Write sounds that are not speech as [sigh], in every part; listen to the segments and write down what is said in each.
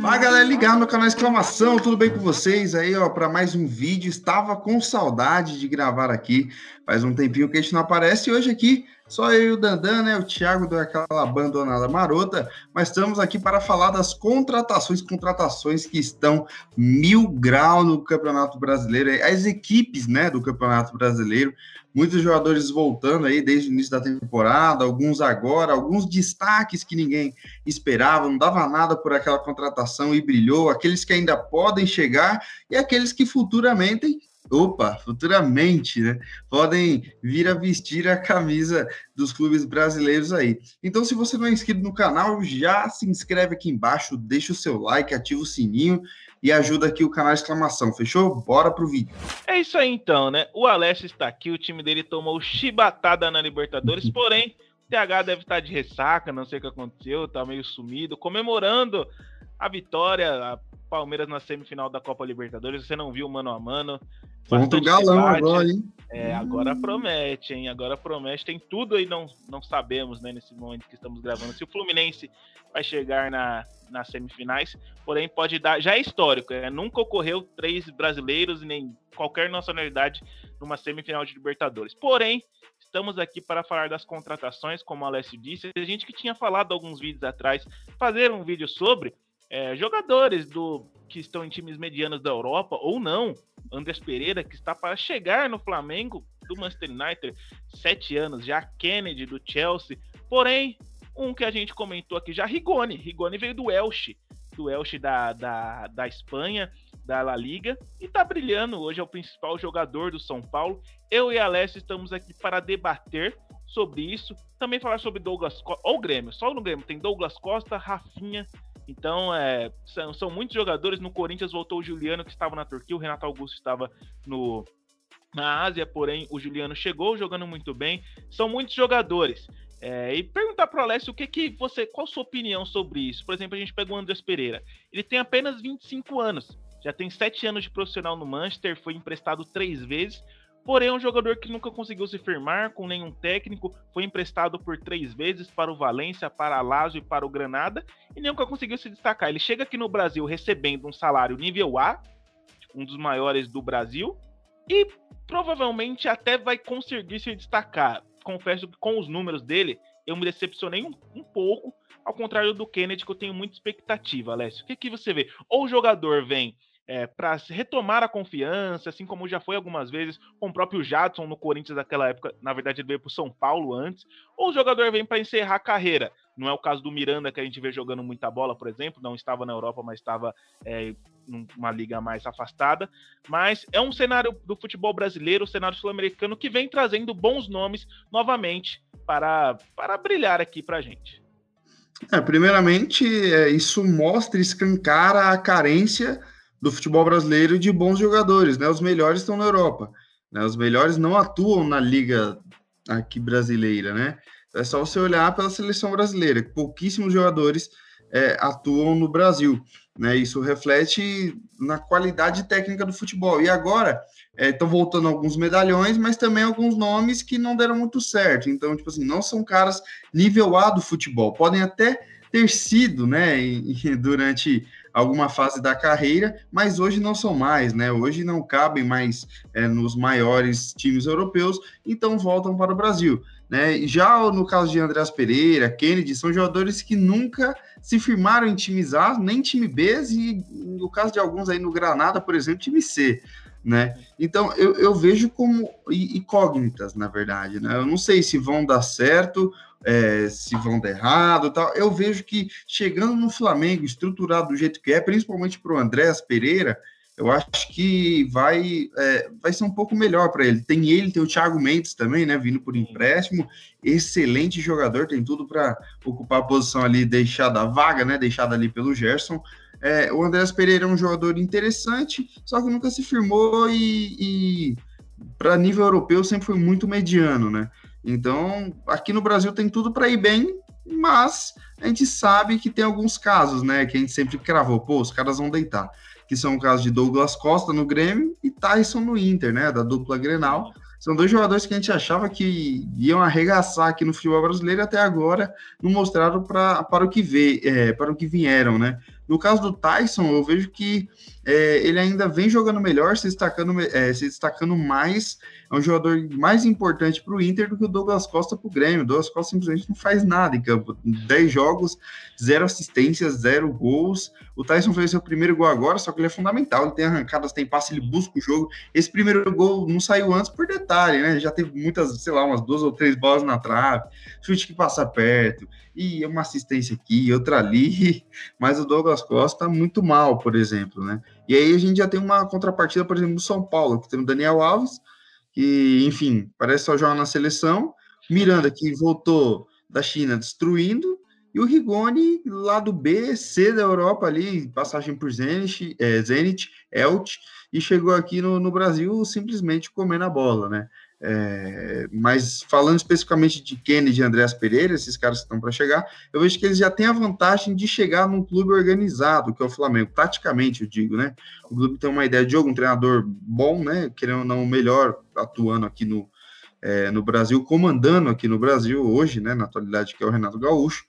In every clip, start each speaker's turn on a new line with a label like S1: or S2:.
S1: Fala galera, ligar no canal Exclamação, tudo bem com vocês aí, ó, para mais um vídeo. Estava com saudade de gravar aqui, faz um tempinho que a gente não aparece. E hoje aqui, só eu e o Dandan, né? O Thiago deu aquela abandonada marota, mas estamos aqui para falar das contratações, contratações que estão mil grau no Campeonato Brasileiro, as equipes, né, do Campeonato Brasileiro muitos jogadores voltando aí desde o início da temporada, alguns agora, alguns destaques que ninguém esperava, não dava nada por aquela contratação e brilhou, aqueles que ainda podem chegar e aqueles que futuramente opa, futuramente, né? Podem vir a vestir a camisa dos clubes brasileiros aí. Então, se você não é inscrito no canal, já se inscreve aqui embaixo, deixa o seu like, ativa o sininho e ajuda aqui o canal exclamação, fechou? Bora pro vídeo.
S2: É isso aí então, né? O Alessio está aqui, o time dele tomou chibatada na Libertadores, [laughs] porém, o TH deve estar de ressaca, não sei o que aconteceu, tá meio sumido, comemorando a vitória, a Palmeiras na semifinal da Copa Libertadores. Você não viu mano a mano.
S1: Contra o Galão debate. agora, hein?
S2: É, agora promete, hein? Agora promete. Tem tudo aí, não, não sabemos, né, nesse momento que estamos gravando. Se o Fluminense vai chegar na, nas semifinais, porém pode dar. Já é histórico, é, nunca ocorreu três brasileiros e nem qualquer nacionalidade numa semifinal de Libertadores. Porém, estamos aqui para falar das contratações, como o Alessio disse. A gente que tinha falado alguns vídeos atrás, fazer um vídeo sobre é, jogadores do que estão em times medianos da Europa ou não. Andrés Pereira, que está para chegar no Flamengo do Manchester United, sete anos já. Kennedy do Chelsea. Porém, um que a gente comentou aqui já, Rigoni. Rigoni veio do Elche, do Elche da, da, da Espanha, da La Liga, e tá brilhando. Hoje é o principal jogador do São Paulo. Eu e a estamos aqui para debater sobre isso. Também falar sobre Douglas Costa. Ou o Grêmio, só no Grêmio. Tem Douglas Costa, Rafinha então, é, são, são, muitos jogadores. No Corinthians voltou o Juliano, que estava na Turquia, o Renato Augusto estava no, na Ásia, porém o Juliano chegou jogando muito bem. São muitos jogadores. É, e perguntar para o Alessio o que, que você, qual sua opinião sobre isso? Por exemplo, a gente pega o Andrés Pereira. Ele tem apenas 25 anos, já tem 7 anos de profissional no Manchester, foi emprestado três vezes. Porém, é um jogador que nunca conseguiu se firmar com nenhum técnico, foi emprestado por três vezes para o Valência, para a Lazio e para o Granada, e nunca conseguiu se destacar. Ele chega aqui no Brasil recebendo um salário nível A, um dos maiores do Brasil, e provavelmente até vai conseguir se destacar. Confesso que com os números dele, eu me decepcionei um, um pouco, ao contrário do Kennedy, que eu tenho muita expectativa, Alessio. O que, que você vê? Ou o jogador vem é, para retomar a confiança, assim como já foi algumas vezes com o próprio Jadson no Corinthians naquela época, na verdade ele veio para o São Paulo antes, ou o jogador vem para encerrar a carreira. Não é o caso do Miranda, que a gente vê jogando muita bola, por exemplo, não estava na Europa, mas estava é, numa liga mais afastada. Mas é um cenário do futebol brasileiro, o cenário sul-americano, que vem trazendo bons nomes novamente para, para brilhar aqui para a gente.
S1: É, primeiramente, é, isso mostra, escancara a carência do futebol brasileiro de bons jogadores, né? Os melhores estão na Europa, né? Os melhores não atuam na liga aqui brasileira, né? É só você olhar pela seleção brasileira, pouquíssimos jogadores é, atuam no Brasil, né? Isso reflete na qualidade técnica do futebol. E agora estão é, voltando alguns medalhões, mas também alguns nomes que não deram muito certo. Então, tipo assim, não são caras nível A do futebol. Podem até ter sido, né, [laughs] durante alguma fase da carreira, mas hoje não são mais, né? Hoje não cabem mais é, nos maiores times europeus, então voltam para o Brasil. Né? Já no caso de Andreas Pereira, Kennedy, são jogadores que nunca se firmaram em times A, nem time B, e no caso de alguns aí no Granada, por exemplo, time C. Né? Então eu, eu vejo como incógnitas, na verdade. Né? Eu não sei se vão dar certo é, se vão dar errado tal. Eu vejo que chegando no Flamengo, estruturado do jeito que é, principalmente para o Andréas Pereira, eu acho que vai, é, vai ser um pouco melhor para ele. Tem ele, tem o Thiago Mendes também, né? Vindo por empréstimo, excelente jogador, tem tudo para ocupar a posição ali, deixada a vaga, né? Deixada ali pelo Gerson. É, o Andréas Pereira é um jogador interessante, só que nunca se firmou e, e para nível europeu sempre foi muito mediano, né? Então, aqui no Brasil tem tudo para ir bem, mas a gente sabe que tem alguns casos, né, que a gente sempre cravou, pô, os caras vão deitar, que são o caso de Douglas Costa no Grêmio e Tyson no Inter, né, da dupla Grenal, são dois jogadores que a gente achava que iam arregaçar aqui no futebol brasileiro até agora não mostraram pra, para o que vê, é, para o que vieram, né? No caso do Tyson, eu vejo que é, ele ainda vem jogando melhor, se destacando, é, se destacando mais. É um jogador mais importante para o Inter do que o Douglas Costa para o Grêmio. O Douglas Costa simplesmente não faz nada em campo. 10 jogos, zero assistências, zero gols. O Tyson fez seu primeiro gol agora, só que ele é fundamental. Ele tem arrancadas, tem passe, ele busca o jogo. Esse primeiro gol não saiu antes por detalhe, né? Já teve muitas, sei lá, umas duas ou três bolas na trave, chute que passa perto, e uma assistência aqui, outra ali. [laughs] Mas o Douglas Costa muito mal, por exemplo, né? E aí a gente já tem uma contrapartida, por exemplo, do São Paulo, que tem o Daniel Alves, que, enfim, parece só jogar na seleção. Miranda, que voltou da China destruindo. E o Rigoni, lá do B, C da Europa ali, passagem por Zenit, é, Zenit Elch, e chegou aqui no, no Brasil simplesmente comendo a bola, né? É, mas falando especificamente de Kennedy e Andréas Pereira, esses caras que estão para chegar, eu vejo que eles já têm a vantagem de chegar num clube organizado, que é o Flamengo, taticamente eu digo, né? O clube tem uma ideia de jogo, um treinador bom, né? Querendo ou não, o melhor atuando aqui no, é, no Brasil, comandando aqui no Brasil hoje, né? Na atualidade, que é o Renato Gaúcho.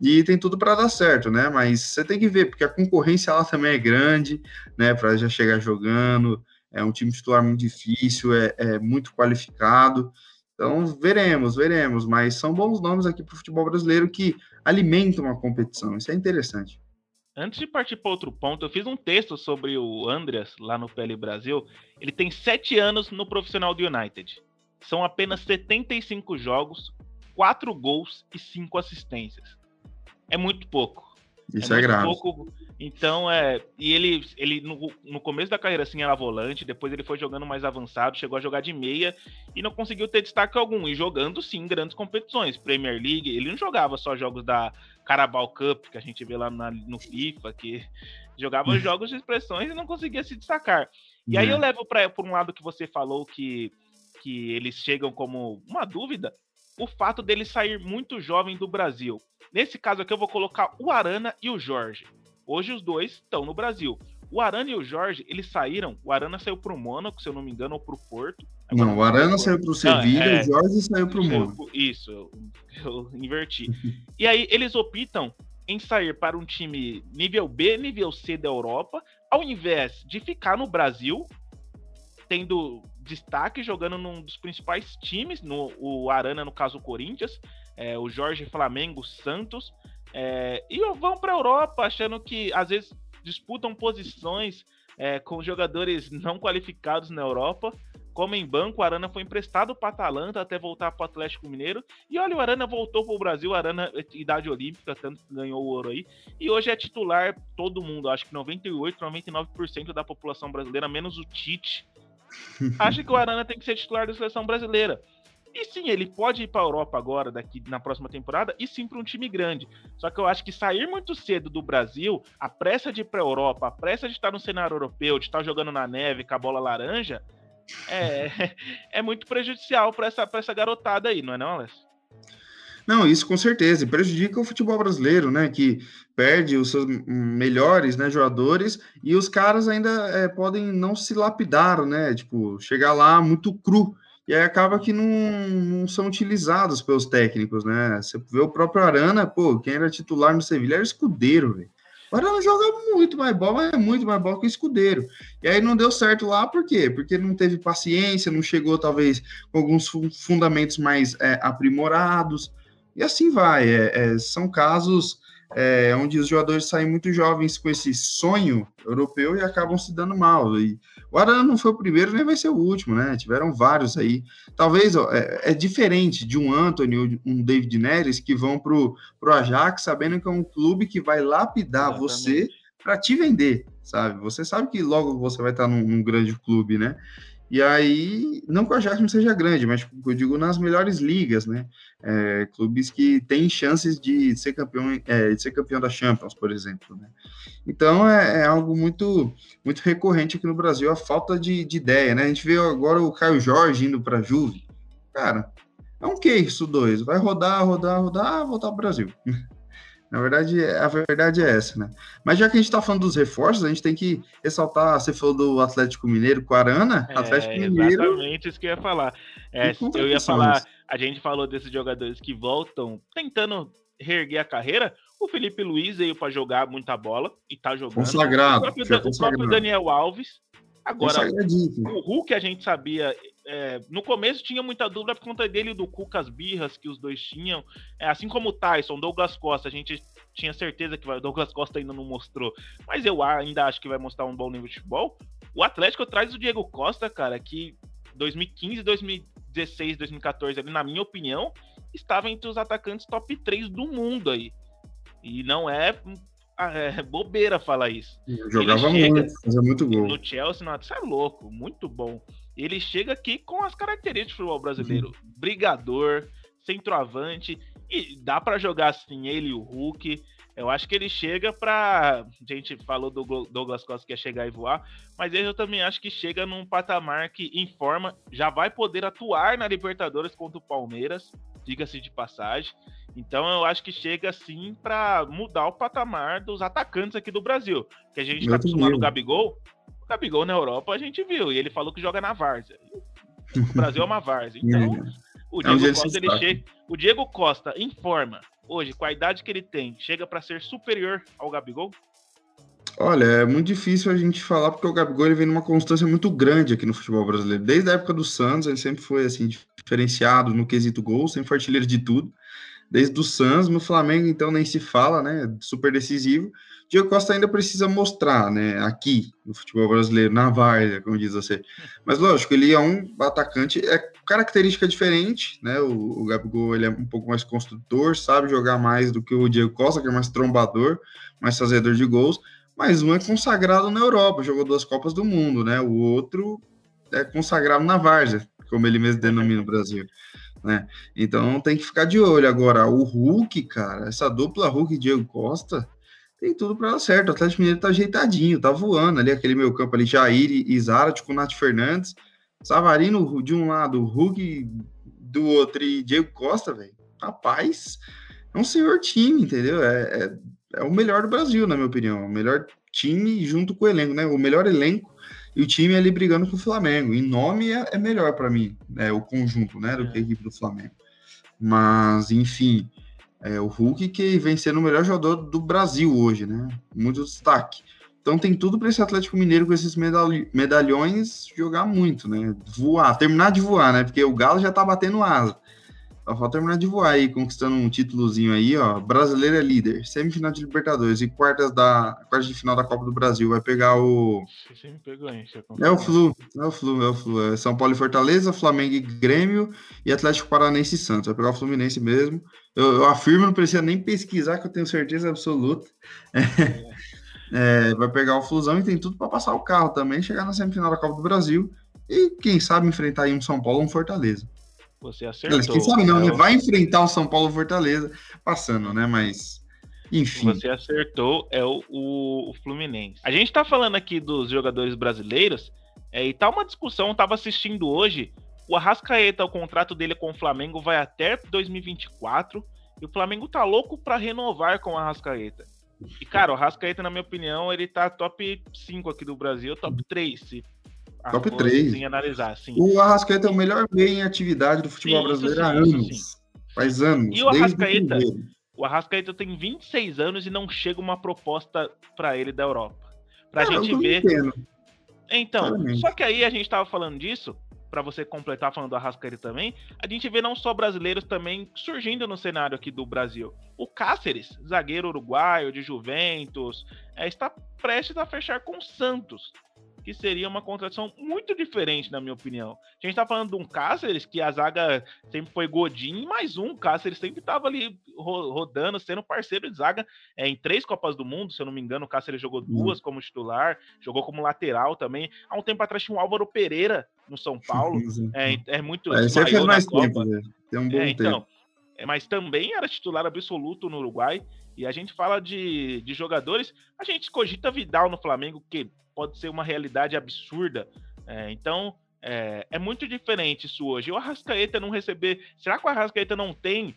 S1: E tem tudo para dar certo, né? Mas você tem que ver, porque a concorrência lá também é grande, né? Para já chegar jogando é um time titular muito difícil, é, é muito qualificado. Então, veremos, veremos. Mas são bons nomes aqui para o futebol brasileiro que alimentam a competição. Isso é interessante.
S2: Antes de partir para outro ponto, eu fiz um texto sobre o Andreas lá no PL Brasil. Ele tem sete anos no profissional do United. São apenas 75 jogos, quatro gols e cinco assistências. É muito pouco.
S1: Isso é, é grave.
S2: Pouco, então, é. E ele, ele no, no começo da carreira, assim, era volante, depois ele foi jogando mais avançado, chegou a jogar de meia e não conseguiu ter destaque algum. E jogando, sim, grandes competições. Premier League, ele não jogava só jogos da Carabao Cup, que a gente vê lá na, no FIFA, que jogava jogos de expressões e não conseguia se destacar. E aí eu levo para por um lado que você falou que, que eles chegam como uma dúvida, o fato dele sair muito jovem do Brasil. Nesse caso aqui, eu vou colocar o Arana e o Jorge. Hoje os dois estão no Brasil. O Arana e o Jorge, eles saíram. O Arana saiu para o Mônaco, se eu não me engano, ou para o Porto.
S1: Agora, não, o Arana saiu para o Sevilha e é, o Jorge saiu para o Mônaco.
S2: Isso, eu, [laughs] eu inverti. [laughs] e aí eles optam em sair para um time nível B, nível C da Europa, ao invés de ficar no Brasil, tendo destaque jogando num dos principais times, no o Arana, no caso o Corinthians, é, o Jorge Flamengo, Santos, é, e vão para a Europa achando que às vezes disputam posições é, com jogadores não qualificados na Europa. Como em banco, o Arana foi emprestado para Atalanta até voltar para o Atlético Mineiro. E olha, o Arana voltou para o Brasil, Arana, idade olímpica, tanto que ganhou o ouro aí. E hoje é titular todo mundo, acho que 98, 99% da população brasileira, menos o Tite. [laughs] Acha que o Arana tem que ser titular da seleção brasileira. E sim, ele pode ir para a Europa agora, daqui na próxima temporada, e sim para um time grande. Só que eu acho que sair muito cedo do Brasil, a pressa de ir para a Europa, a pressa de estar no cenário europeu, de estar jogando na neve com a bola laranja, é, [laughs] é muito prejudicial para essa, essa garotada aí, não é, não, Alessio?
S1: Não, isso com certeza. Prejudica o futebol brasileiro, né? Que perde os seus melhores né, jogadores e os caras ainda é, podem não se lapidar, né? Tipo, chegar lá muito cru e aí acaba que não, não são utilizados pelos técnicos, né? Você vê o próprio Arana, pô, quem era titular no Sevilha era Escudeiro, velho. O Arana joga muito mais bola, é muito mais bola que o Escudeiro. E aí não deu certo lá, por quê? Porque não teve paciência, não chegou talvez com alguns fundamentos mais é, aprimorados, e assim vai. É, é, são casos é, onde os jogadores saem muito jovens com esse sonho europeu e acabam se dando mal. E o Arana não foi o primeiro, nem vai ser o último, né? Tiveram vários aí. Talvez ó, é, é, diferente de um Anthony ou um David Neres que vão para o Ajax sabendo que é um clube que vai lapidar Exatamente. você para te vender, sabe? Você sabe que logo você vai estar num, num grande clube, né? E aí, não que o Ajax não seja grande, mas tipo, eu digo nas melhores ligas, né? É, clubes que têm chances de ser campeão, é, de ser campeão da Champions, por exemplo. Né? Então é, é, algo muito, muito recorrente aqui no Brasil, a falta de, de ideia, né? A gente vê agora o Caio Jorge indo para a Juve. Cara, é um que isso dois? Vai rodar, rodar, rodar, voltar para o Brasil. [laughs] Na verdade, a verdade é essa, né? Mas já que a gente está falando dos reforços, a gente tem que ressaltar, você falou do Atlético Mineiro com a Arana,
S2: é,
S1: Atlético
S2: Mineiro... Exatamente isso que eu ia falar. É, eu ia falar, a gente falou desses jogadores que voltam tentando reerguer a carreira, o Felipe Luiz veio para jogar muita bola e tá jogando.
S1: Consagrado.
S2: O próprio, o próprio Daniel Alves. Agora, o Hulk a gente sabia. É, no começo tinha muita dúvida por conta dele e do Cucas Birras que os dois tinham. É, assim como o Tyson, Douglas Costa, a gente tinha certeza que o Douglas Costa ainda não mostrou. Mas eu ainda acho que vai mostrar um bom nível de futebol. O Atlético traz o Diego Costa, cara, que 2015, 2016, 2014, ali, na minha opinião, estava entre os atacantes top 3 do mundo aí. E não é, é bobeira falar isso.
S1: jogava chega, muito, fazia muito gol.
S2: No Chelsea, não, isso é louco, muito bom. Ele chega aqui com as características do futebol brasileiro: uhum. brigador, centroavante, e dá para jogar assim ele e o Hulk. Eu acho que ele chega para. A gente falou do Douglas Costa que ia chegar e voar, mas eu também acho que chega num patamar que informa, já vai poder atuar na Libertadores contra o Palmeiras, diga-se de passagem. Então eu acho que chega assim para mudar o patamar dos atacantes aqui do Brasil. Que a gente está acostumado ao Gabigol. O Gabigol na Europa a gente viu, e ele falou que joga na Várzea. [laughs] O Brasil é uma Várzea. Então, o é Diego, Costa, ele chega, o Diego Costa informa hoje, com a idade que ele tem, chega para ser superior ao Gabigol?
S1: Olha, é muito difícil a gente falar porque o Gabigol ele vem numa constância muito grande aqui no futebol brasileiro. Desde a época do Santos, ele sempre foi assim diferenciado no quesito gol, sempre foi artilheiro de tudo desde o Suns, no Flamengo então nem se fala, né, super decisivo. Diego Costa ainda precisa mostrar, né, aqui no futebol brasileiro, na várzea, como diz você. Mas lógico, ele é um atacante, é característica diferente, né, o, o Gabigol ele é um pouco mais construtor, sabe jogar mais do que o Diego Costa, que é mais trombador, mais fazedor de gols, mas um é consagrado na Europa, jogou duas Copas do Mundo, né, o outro é consagrado na várzea, como ele mesmo denomina o Brasil né? Então tem que ficar de olho. Agora, o Hulk, cara, essa dupla Hulk e Diego Costa tem tudo para dar certo. O Atlético Mineiro tá ajeitadinho, tá voando ali, aquele meio campo ali, Jair e Zárate com Nath Fernandes, Savarino de um lado, Hulk do outro e Diego Costa, velho. Rapaz, é um senhor time, entendeu? É, é, é, o melhor do Brasil, na minha opinião. O melhor time junto com o elenco, né? O melhor elenco e o time ali brigando com o Flamengo. Em nome é, é melhor para mim, é o conjunto, né, do é. que a equipe do Flamengo. Mas, enfim, é o Hulk que vem sendo o melhor jogador do Brasil hoje, né? Muito destaque. Então tem tudo para esse Atlético Mineiro com esses medalhões jogar muito, né? Voar, terminar de voar, né? Porque o Galo já tá batendo asa. Só falta terminar de voar aí, conquistando um títulozinho aí, ó. Brasileiro é líder, semifinal de Libertadores e quartas da quartas de final da Copa do Brasil. Vai pegar o. Você me pegou, hein? É o Flu, é o Flu, é o Flu. É São Paulo e Fortaleza, Flamengo e Grêmio e Atlético Paranaense e Santos. Vai pegar o Fluminense mesmo. Eu, eu afirmo, não precisa nem pesquisar, que eu tenho certeza absoluta. É. [laughs] É, vai pegar o Flusão e tem tudo para passar o carro também, chegar na semifinal da Copa do Brasil e, quem sabe, enfrentar aí um São Paulo ou um Fortaleza.
S2: Você acertou. Quem
S1: sabe não, né? Vai enfrentar o São Paulo Fortaleza passando, né? Mas. Enfim.
S2: Você acertou, é o, o, o Fluminense. A gente tá falando aqui dos jogadores brasileiros, é, e tá uma discussão, eu tava assistindo hoje. O Arrascaeta, o contrato dele com o Flamengo vai até 2024. E o Flamengo tá louco para renovar com o Arrascaeta. E, cara, o Arrascaeta, na minha opinião, ele tá top 5 aqui do Brasil, top 3, se
S1: Top 3.
S2: analisar, sim.
S1: O Arrascaeta é o melhor meio em atividade do futebol sim, brasileiro sim, há anos. Faz anos.
S2: E o Arrascaeta, o Arrascaeta tem 26 anos e não chega uma proposta para ele da Europa. Pra é, gente ver. Entendo. Então, Claramente. só que aí a gente tava falando disso, para você completar falando do Arrascaeta também, a gente vê não só brasileiros também surgindo no cenário aqui do Brasil. O Cáceres, zagueiro uruguaio de Juventus, é, está prestes a fechar com o Santos que seria uma contratação muito diferente, na minha opinião. A gente tá falando de um Cáceres, que a zaga sempre foi Godin, mais um Cáceres sempre tava ali rodando, sendo parceiro de zaga é, em três Copas do Mundo, se eu não me engano, o Cáceres jogou uhum. duas como titular, jogou como lateral também. Há um tempo atrás tinha o Álvaro Pereira no São Paulo, é, é muito...
S1: É, fez mais tempo, né? Tem um bom é, então, tempo.
S2: É, mas também era titular absoluto no Uruguai, e a gente fala de, de jogadores, a gente cogita Vidal no Flamengo, que pode ser uma realidade absurda. É, então, é, é, muito diferente isso hoje. O Arrascaeta não receber. Será que o Arrascaeta não tem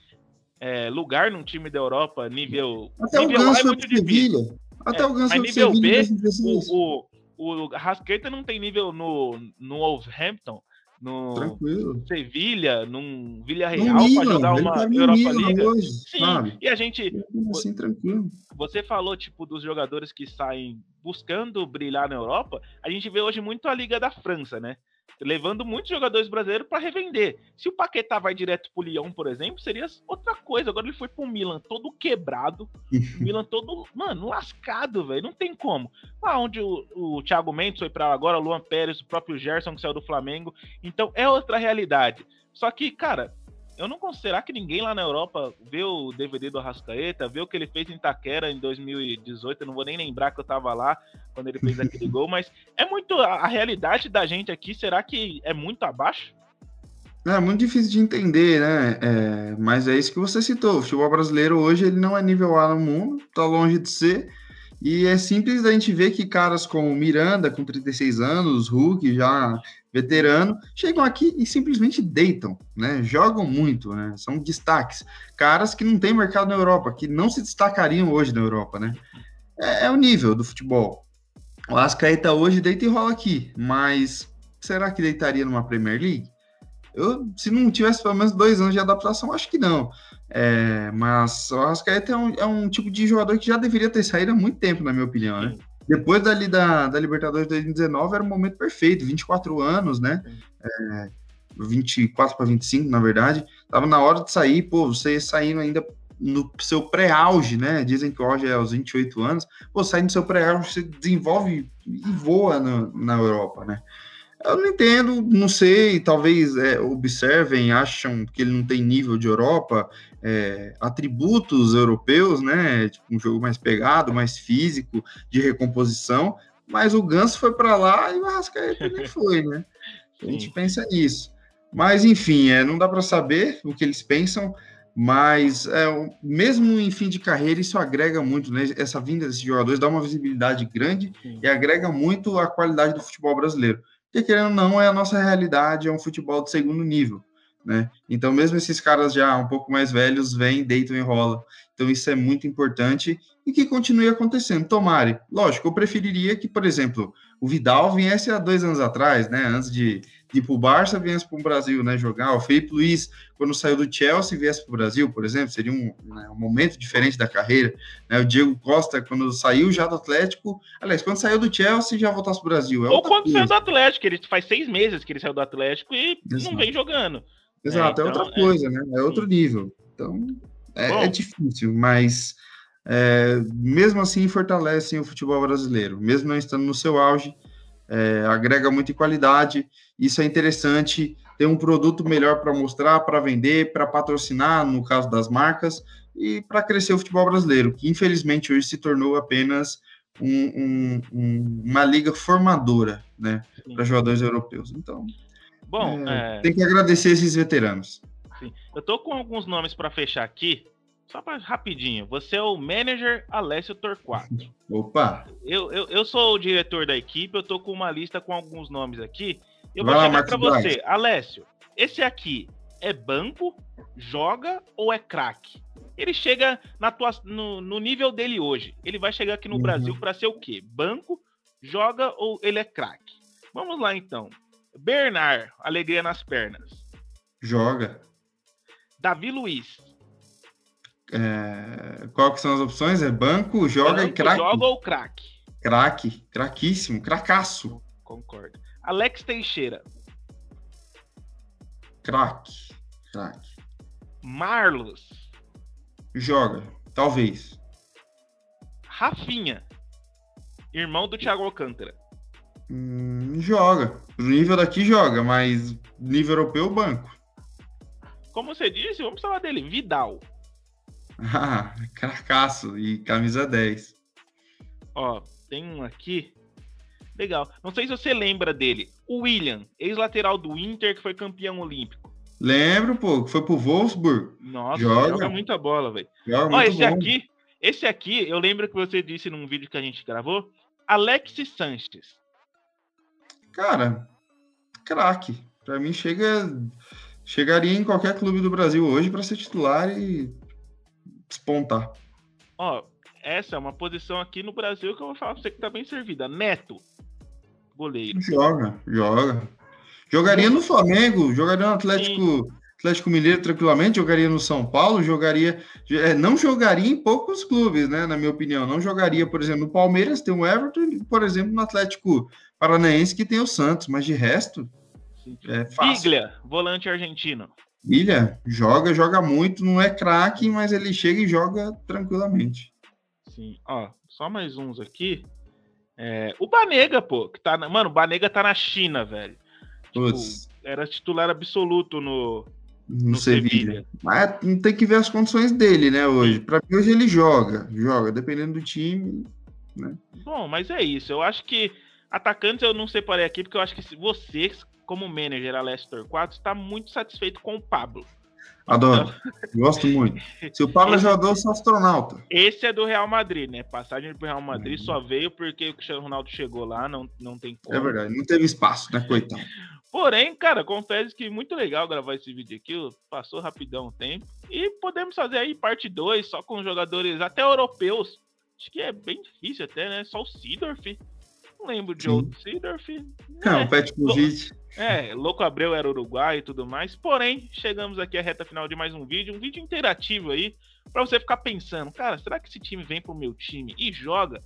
S2: é, lugar num time da Europa, nível.
S1: Até
S2: nível
S1: o Ganso
S2: é muito difícil.
S1: Até
S2: É,
S1: o Ganso
S2: mas nível. B,
S1: em 2016.
S2: O, o, o Rascaeta não tem nível no, no Wolverhampton, no
S1: Tranquilo.
S2: Sevilha, num
S1: No
S2: Villarreal para jogar uma
S1: tá
S2: Europa Liga.
S1: hoje,
S2: Sim,
S1: sabe?
S2: e a gente,
S1: Assim, tranquilo.
S2: você falou tipo dos jogadores que saem buscando brilhar na Europa. A gente vê hoje muito a Liga da França, né? Levando muitos jogadores brasileiros para revender. Se o Paquetá vai direto pro Lyon, por exemplo, seria outra coisa. Agora ele foi pro Milan todo quebrado, [laughs] Milan todo, mano, lascado, velho. Não tem como. Lá onde o, o Thiago Mendes foi para agora, o Luan Pérez, o próprio Gerson que saiu do Flamengo. Então é outra realidade. Só que, cara, eu não considero será que ninguém lá na Europa vê o DVD do Arrascaeta, vê o que ele fez em Itaquera em 2018. Eu não vou nem lembrar que eu tava lá quando ele fez aquele [laughs] gol, mas é muito a, a realidade da gente aqui. Será que é muito abaixo?
S1: É muito difícil de entender, né? É, mas é isso que você citou. O futebol brasileiro hoje ele não é nível A no mundo, tá longe de ser. E é simples da gente ver que caras como Miranda, com 36 anos, Hulk, já veterano, chegam aqui e simplesmente deitam, né? Jogam muito, né? São destaques. Caras que não têm mercado na Europa, que não se destacariam hoje na Europa, né? É, é o nível do futebol. O Ascaeta hoje deita e rola aqui, mas será que deitaria numa Premier League? Eu, se não tivesse pelo menos dois anos de adaptação, acho que não. É, mas o Arrascaeta é um, é um tipo de jogador que já deveria ter saído há muito tempo, na minha opinião, né? Depois dali da, da Libertadores de 2019 era o momento perfeito, 24 anos, né? É, 24 para 25, na verdade. Tava na hora de sair, pô, você saindo ainda no seu pré-auge, né? Dizem que auge é aos 28 anos. Pô, saindo do seu pré-auge, você desenvolve e voa no, na Europa, né? Eu não entendo, não sei, talvez é, observem, acham que ele não tem nível de Europa, é, atributos europeus, né? Tipo, um jogo mais pegado, mais físico, de recomposição, mas o Ganso foi para lá e o Arrascaeta nem [laughs] foi, né? A gente pensa nisso. Mas, enfim, é, não dá para saber o que eles pensam, mas é, mesmo em fim de carreira, isso agrega muito, né? Essa vinda desses jogadores dá uma visibilidade grande
S2: Sim.
S1: e agrega muito a qualidade do futebol brasileiro. Porque, querendo ou não, é a nossa realidade, é um futebol de segundo nível, né? Então, mesmo esses caras já um pouco mais velhos, vêm, deitam e rolam. Então, isso é muito importante e que continue acontecendo. Tomare. Lógico, eu preferiria que, por exemplo, o Vidal viesse há dois anos atrás, né? Antes de ir para o Barça, viesse para o Brasil, né? Jogar. O Felipe Luiz, quando saiu do Chelsea, viesse para o Brasil, por exemplo, seria um, né, um momento diferente da carreira. Né? O Diego Costa, quando saiu já do Atlético, aliás, quando saiu do Chelsea, já voltasse para o Brasil. É
S2: Ou quando
S1: coisa.
S2: saiu do Atlético, ele faz seis meses que ele saiu do Atlético e
S1: Exato.
S2: não vem jogando.
S1: Exato, é,
S2: É, então,
S1: outra coisa, né? É outro nível. Então, é,
S2: Bom.
S1: é difícil, mas é, mesmo assim fortalecem o futebol brasileiro, mesmo não estando no seu auge, é, agrega muito em qualidade. Isso é interessante. Ter um produto melhor para mostrar, para vender, para patrocinar, no caso das marcas, e para crescer o futebol brasileiro, que infelizmente hoje se tornou apenas um- um- um- uma liga formadora, né, para jogadores europeus. Então,
S2: Bom,
S1: é,
S2: é,
S1: tem que agradecer esses veteranos.
S2: sim. eu tô com alguns nomes para fechar aqui. Só para rapidinho. Você é o manager Alessio Torquato. [laughs]
S1: Opa,
S2: Eu, eu, eu sou o diretor da equipe, eu tô com uma lista com alguns nomes aqui. Eu
S1: Vai
S2: vou
S1: lá,
S2: chegar para você. Alessio, esse aqui é banco, joga ou é craque? Ele chega na tua, no, no nível dele hoje. Ele vai chegar aqui no
S1: Uhum.
S2: Brasil para ser o quê? Banco, joga ou ele é craque? Vamos lá então. Bernard, alegria nas pernas.
S1: joga.
S2: Davi Luiz,
S1: É, qual que são as opções? É banco, joga e
S2: banco,
S1: craque.
S2: joga ou craque?
S1: Craque, craquíssimo, cracaço.
S2: Concordo. Alex Teixeira,
S1: Craque, craque.
S2: Marlos,
S1: Joga, talvez.
S2: Rafinha, irmão do Thiago Alcântara.
S1: Hum, joga. No nível daqui joga, mas nível europeu, banco.
S2: Como você disse, vamos falar dele. Vidal. [laughs]
S1: Ah, cracaço e camisa 10.
S2: Ó, tem um aqui. Legal. Não sei se você lembra dele. O William, ex-lateral do Inter, que foi campeão olímpico.
S1: Lembro, pô, que foi pro Wolfsburg.
S2: Nossa,
S1: Joga.
S2: joga, muita bola, velho. Ó, esse
S1: bom.
S2: aqui, esse aqui, eu lembro que você disse num vídeo que a gente gravou. Alexis Sanches.
S1: Cara, craque. Pra mim chega chegaria em qualquer clube do Brasil hoje para ser titular e despontar.
S2: Ó, essa é uma posição aqui no Brasil que eu vou falar pra você que tá bem servida. Neto, goleiro.
S1: Joga, joga. Jogaria no Flamengo, jogaria no Atlético, Atlético Mineiro tranquilamente, jogaria no São Paulo, jogaria. é, Não jogaria em poucos clubes, né? Na minha opinião. Não jogaria, por exemplo, no Palmeiras, tem o Everton, por exemplo, no Atlético Paranaense, que tem o Santos, mas de resto, é fácil.
S2: Biglia, volante argentino.
S1: Ilha joga, joga muito, não é craque, mas ele chega e joga tranquilamente.
S2: Sim, ó, só mais uns aqui. É, o Banega, pô, que tá na, mano, o Banega tá na China, velho. Tipo, era titular absoluto no,
S1: no,
S2: no Sevilha.
S1: Mas tem que ver as condições dele, né, hoje. Para mim, hoje ele joga, joga, dependendo do time.
S2: Bom, mas é isso. Eu acho que atacantes eu não separei aqui, porque eu acho que se você, como manager a Leicester 4, está muito satisfeito com o Pablo.
S1: Adoro, gosto muito. Se o Pablo é jogador, eu sou astronauta.
S2: Esse é do Real Madrid, né? Passagem pro Real Madrid
S1: Uhum.
S2: só veio porque o Cristiano Ronaldo chegou lá, não, não tem como.
S1: É verdade, não teve espaço, né, coitado.
S2: Porém, cara, confesso que muito legal gravar esse vídeo aqui. Passou rapidão o tempo. E podemos fazer aí parte 2, só com jogadores até europeus. Acho que é bem difícil até, né? Só o Sidorf. Não lembro de
S1: Sim.
S2: outro Sidorf.
S1: Não,
S2: É,
S1: o Petkovic,
S2: é, Louco Abreu era uruguai e tudo mais. Porém, chegamos aqui à reta final de mais um vídeo. Um vídeo interativo aí. Pra você ficar pensando, cara, será que esse time vem pro meu time e joga?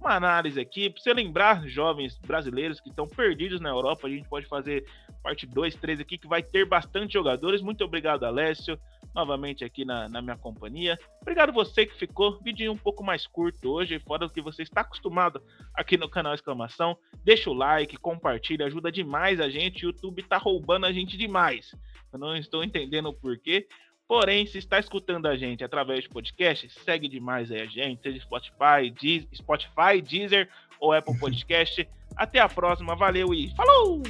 S2: Uma análise aqui, pra você lembrar jovens brasileiros que estão perdidos na Europa, a gente pode fazer parte 2, 3 aqui, que vai ter bastante jogadores. Muito obrigado, Alessio, novamente aqui na, na minha companhia. Obrigado você que ficou. Vídeo um pouco mais curto hoje, fora do que você está acostumado aqui no canal Exclamação. Deixa o like, compartilha, ajuda demais a gente. O YouTube tá roubando a gente demais. Eu não estou entendendo o porquê. Porém, se está escutando a gente através de podcast, segue demais aí a gente, seja Spotify, Deez- Spotify, Deezer ou Apple [laughs] Podcast. Até a próxima, valeu e falou!